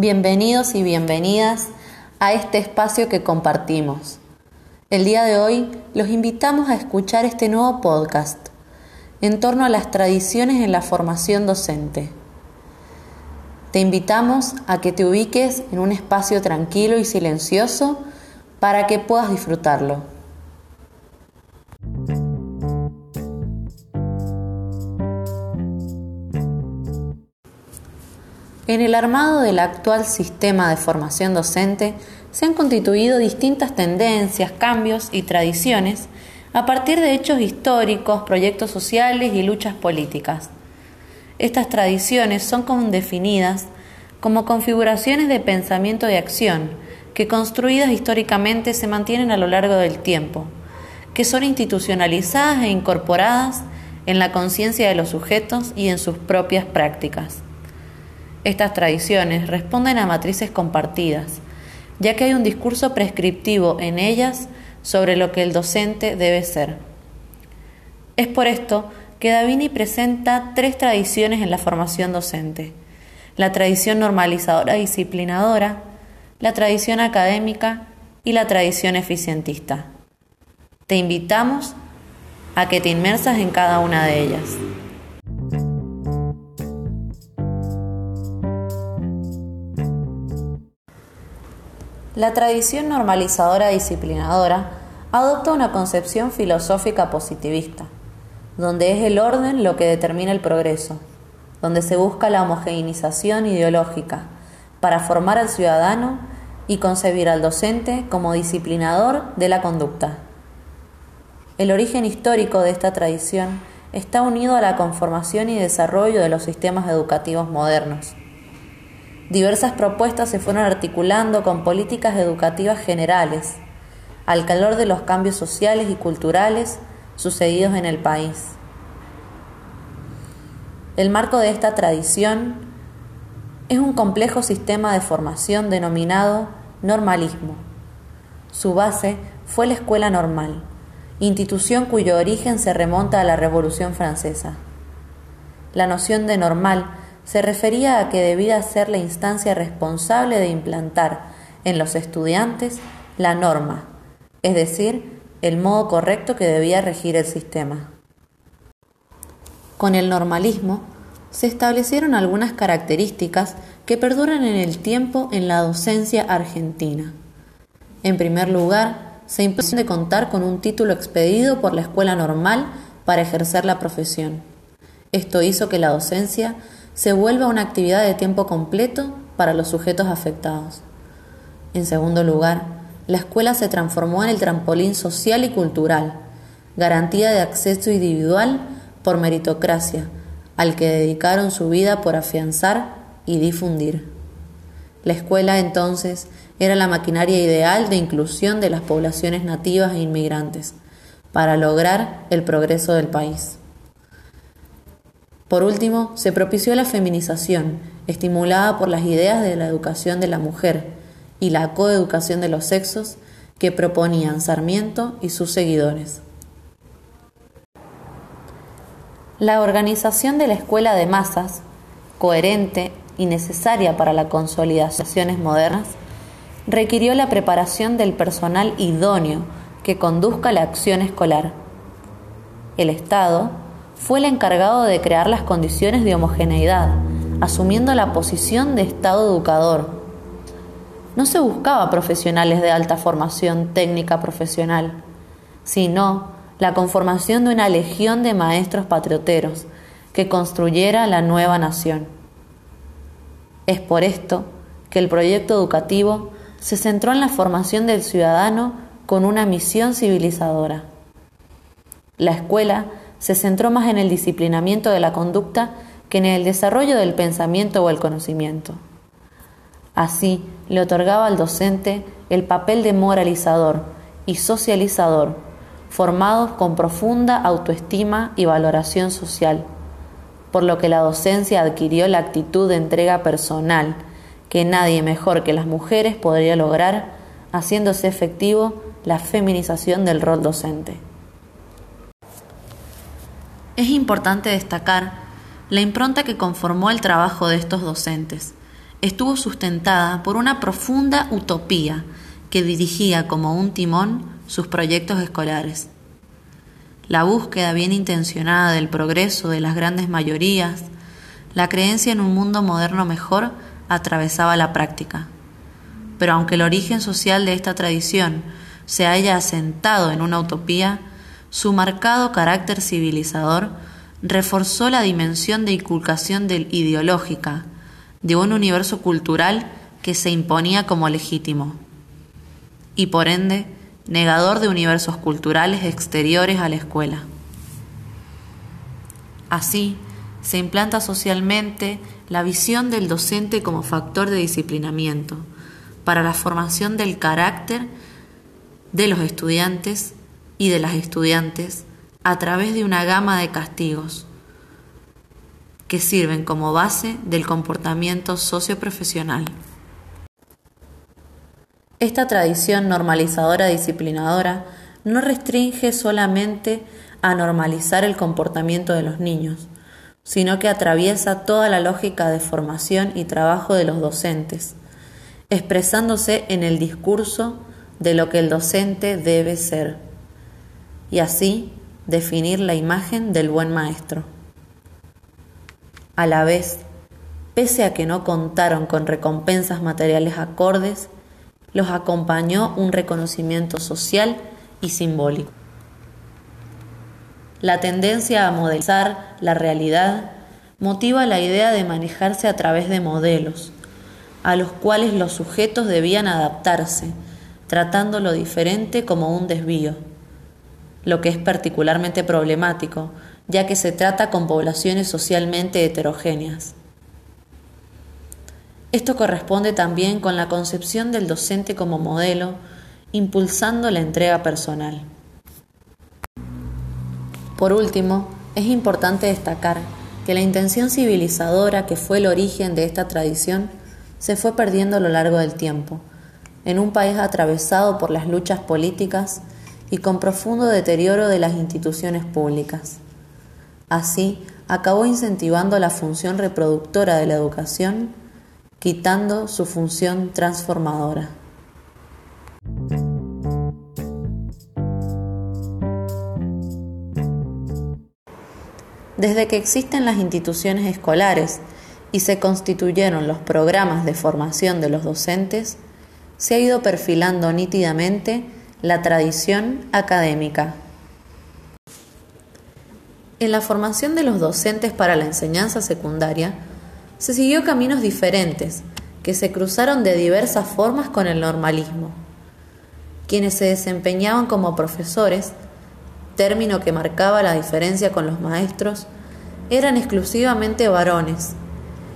Bienvenidos y bienvenidas a este espacio que compartimos. El día de hoy los invitamos a escuchar este nuevo podcast en torno a las tradiciones en la formación docente. Te invitamos a que te ubiques en un espacio tranquilo y silencioso para que puedas disfrutarlo. En el armado del actual sistema de formación docente se han constituido distintas tendencias, cambios y tradiciones a partir de hechos históricos, proyectos sociales y luchas políticas. Estas tradiciones son definidas como configuraciones de pensamiento y acción que construidas históricamente se mantienen a lo largo del tiempo, que son institucionalizadas e incorporadas en la conciencia de los sujetos y en sus propias prácticas. Estas tradiciones responden a matrices compartidas, ya que hay un discurso prescriptivo en ellas sobre lo que el docente debe ser. Es por esto que Davini presenta tres tradiciones en la formación docente. La tradición normalizadora disciplinadora, la tradición académica y la tradición eficientista. Te invitamos a que te inmersas en cada una de ellas. La tradición normalizadora disciplinadora adopta una concepción filosófica positivista, donde es el orden lo que determina el progreso, donde se busca la homogeneización ideológica para formar al ciudadano y concebir al docente como disciplinador de la conducta. El origen histórico de esta tradición está unido a la conformación y desarrollo de los sistemas educativos modernos Diversas propuestas se fueron articulando con políticas educativas generales, al calor de los cambios sociales y culturales sucedidos en el país. El marco de esta tradición es un complejo sistema de formación denominado normalismo. Su base fue la escuela normal, institución cuyo origen se remonta a la Revolución Francesa. La noción de normal se refería a que debía ser la instancia responsable de implantar en los estudiantes la norma, es decir, el modo correcto que debía regir el sistema. Con el normalismo se establecieron algunas características que perduran en el tiempo en la docencia argentina. En primer lugar, se impuso de contar con un título expedido por la escuela normal para ejercer la profesión. Esto hizo que la docencia se vuelva una actividad de tiempo completo para los sujetos afectados. En segundo lugar, la escuela se transformó en el trampolín social y cultural, garantía de acceso individual por meritocracia, al que dedicaron su vida por afianzar y difundir. La escuela entonces era la maquinaria ideal de inclusión de las poblaciones nativas e inmigrantes para lograr el progreso del país. Por último, se propició la feminización, estimulada por las ideas de la educación de la mujer y la coeducación de los sexos que proponían Sarmiento y sus seguidores. La organización de la escuela de masas, coherente y necesaria para las consolidaciones modernas, requirió la preparación del personal idóneo que conduzca la acción escolar. El Estado fue el encargado de crear las condiciones de homogeneidad, asumiendo la posición de Estado educador. No se buscaba profesionales de alta formación técnica profesional, sino la conformación de una legión de maestros patrioteros que construyera la nueva nación. Es por esto que el proyecto educativo se centró en la formación del ciudadano con una misión civilizadora. La escuela se centró más en el disciplinamiento de la conducta que en el desarrollo del pensamiento o el conocimiento. Así, le otorgaba al docente el papel de moralizador y socializador, formados con profunda autoestima y valoración social, por lo que la docencia adquirió la actitud de entrega personal que nadie mejor que las mujeres podría lograr, haciéndose efectivo la feminización del rol docente. Es importante destacar la impronta que conformó el trabajo de estos docentes, estuvo sustentada por una profunda utopía que dirigía como un timón sus proyectos escolares. La búsqueda bien intencionada del progreso de las grandes mayorías, la creencia en un mundo moderno mejor atravesaba la práctica. Pero aunque el origen social de esta tradición se haya asentado en una utopía, su marcado carácter civilizador reforzó la dimensión de inculcación ideológica de un universo cultural que se imponía como legítimo y por ende negador de universos culturales exteriores a la escuela. Así, se implanta socialmente la visión del docente como factor de disciplinamiento para la formación del carácter de los estudiantes y de las estudiantes a través de una gama de castigos que sirven como base del comportamiento socioprofesional. Esta tradición normalizadora disciplinadora no restringe solamente a normalizar el comportamiento de los niños, sino que atraviesa toda la lógica de formación y trabajo de los docentes, expresándose en el discurso de lo que el docente debe ser, y así definir la imagen del buen maestro. A la vez, pese a que no contaron con recompensas materiales acordes, los acompañó un reconocimiento social y simbólico. La tendencia a modelizar la realidad motiva la idea de manejarse a través de modelos, a los cuales los sujetos debían adaptarse, tratando lo diferente como un desvío, lo que es particularmente problemático, ya que se trata con poblaciones socialmente heterogéneas. Esto corresponde también con la concepción del docente como modelo, impulsando la entrega personal. Por último, es importante destacar que la intención civilizadora que fue el origen de esta tradición se fue perdiendo a lo largo del tiempo, en un país atravesado por las luchas políticas y con profundo deterioro de las instituciones públicas. Así, acabó incentivando la función reproductora de la educación quitando su función transformadora. Desde que existen las instituciones escolares y se constituyeron los programas de formación de los docentes, se ha ido perfilando nítidamente la tradición académica. En la formación de los docentes para la enseñanza secundaria, se siguió caminos diferentes, que se cruzaron de diversas formas con el normalismo. Quienes se desempeñaban como profesores, término que marcaba la diferencia con los maestros, eran exclusivamente varones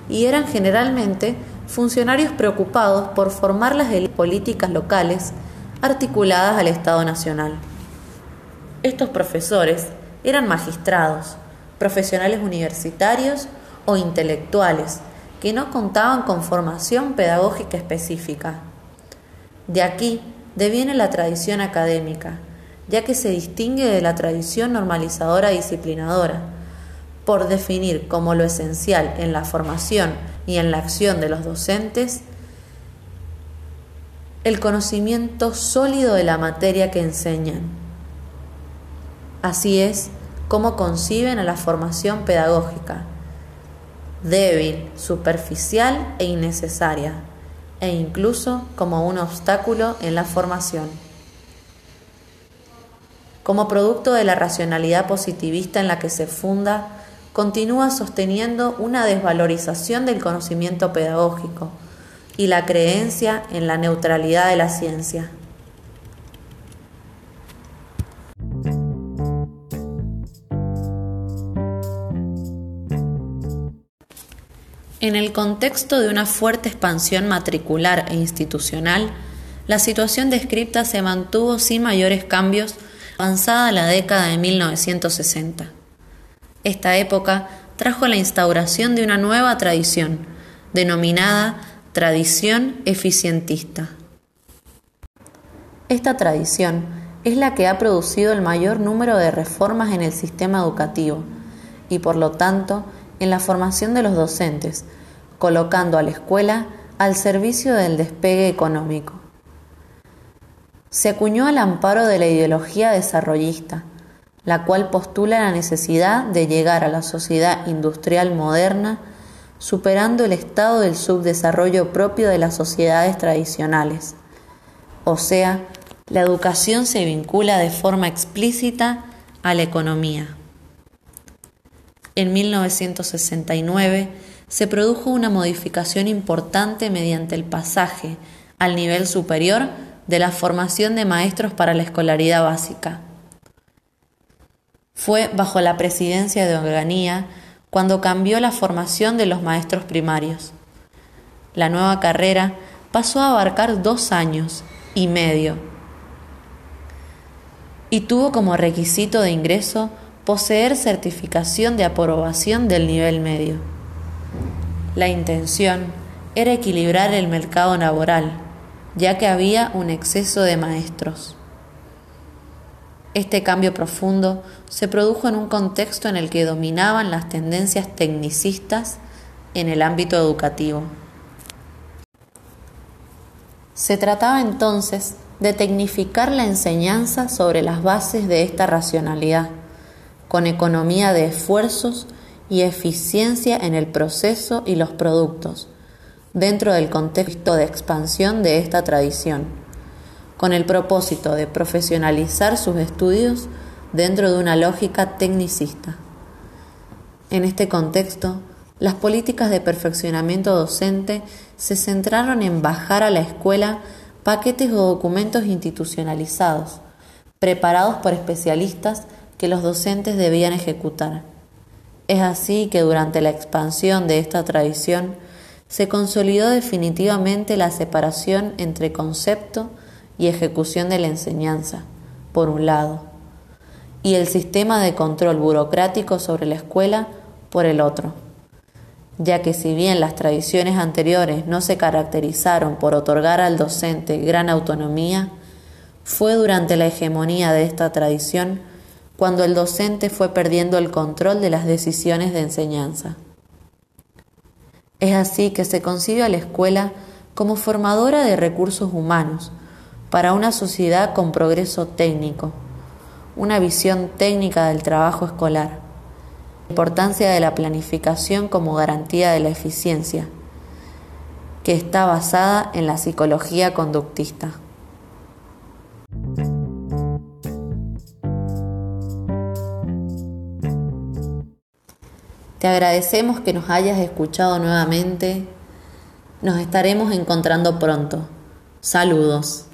y eran generalmente funcionarios preocupados por formar las políticas locales articuladas al Estado Nacional. Estos profesores eran magistrados, profesionales universitarios o intelectuales que no contaban con formación pedagógica específica. De aquí deviene la tradición académica, ya que se distingue de la tradición normalizadora disciplinadora, por definir como lo esencial en la formación y en la acción de los docentes el conocimiento sólido de la materia que enseñan. Así es como conciben a la formación pedagógica, débil, superficial e innecesaria, e incluso como un obstáculo en la formación. Como producto de la racionalidad positivista en la que se funda, continúa sosteniendo una desvalorización del conocimiento pedagógico y la creencia en la neutralidad de la ciencia. En el contexto de una fuerte expansión matricular e institucional, la situación descripta se mantuvo sin mayores cambios avanzada la década de 1960. Esta época trajo la instauración de una nueva tradición, denominada tradición eficientista. Esta tradición es la que ha producido el mayor número de reformas en el sistema educativo y por lo tanto en la formación de los docentes, colocando a la escuela al servicio del despegue económico. Se acuñó al amparo de la ideología desarrollista, la cual postula la necesidad de llegar a la sociedad industrial moderna superando el estado del subdesarrollo propio de las sociedades tradicionales. O sea, la educación se vincula de forma explícita a la economía. En 1969 se produjo una modificación importante mediante el pasaje al nivel superior de la formación de maestros para la escolaridad básica. Fue bajo la presidencia de Onganía cuando cambió la formación de los maestros primarios. La nueva carrera pasó a abarcar dos años y medio y tuvo como requisito de ingreso poseer certificación de aprobación del nivel medio. La intención era equilibrar el mercado laboral, ya que había un exceso de maestros. Este cambio profundo se produjo en un contexto en el que dominaban las tendencias tecnicistas en el ámbito educativo. Se trataba entonces de tecnificar la enseñanza sobre las bases de esta racionalidad, con economía de esfuerzos y eficiencia en el proceso y los productos, dentro del contexto de expansión de esta tradición con el propósito de profesionalizar sus estudios dentro de una lógica tecnicista. En este contexto, las políticas de perfeccionamiento docente se centraron en bajar a la escuela paquetes o documentos institucionalizados, preparados por especialistas que los docentes debían ejecutar. Es así que durante la expansión de esta tradición se consolidó definitivamente la separación entre concepto y ejecución de la enseñanza, por un lado, y el sistema de control burocrático sobre la escuela, por el otro, ya que si bien las tradiciones anteriores no se caracterizaron por otorgar al docente gran autonomía, fue durante la hegemonía de esta tradición cuando el docente fue perdiendo el control de las decisiones de enseñanza. Es así que se concibe a la escuela como formadora de recursos humanos, para una sociedad con progreso técnico, una visión técnica del trabajo escolar, la importancia de la planificación como garantía de la eficiencia, que está basada en la psicología conductista. Te agradecemos que nos hayas escuchado nuevamente. Nos estaremos encontrando pronto. Saludos.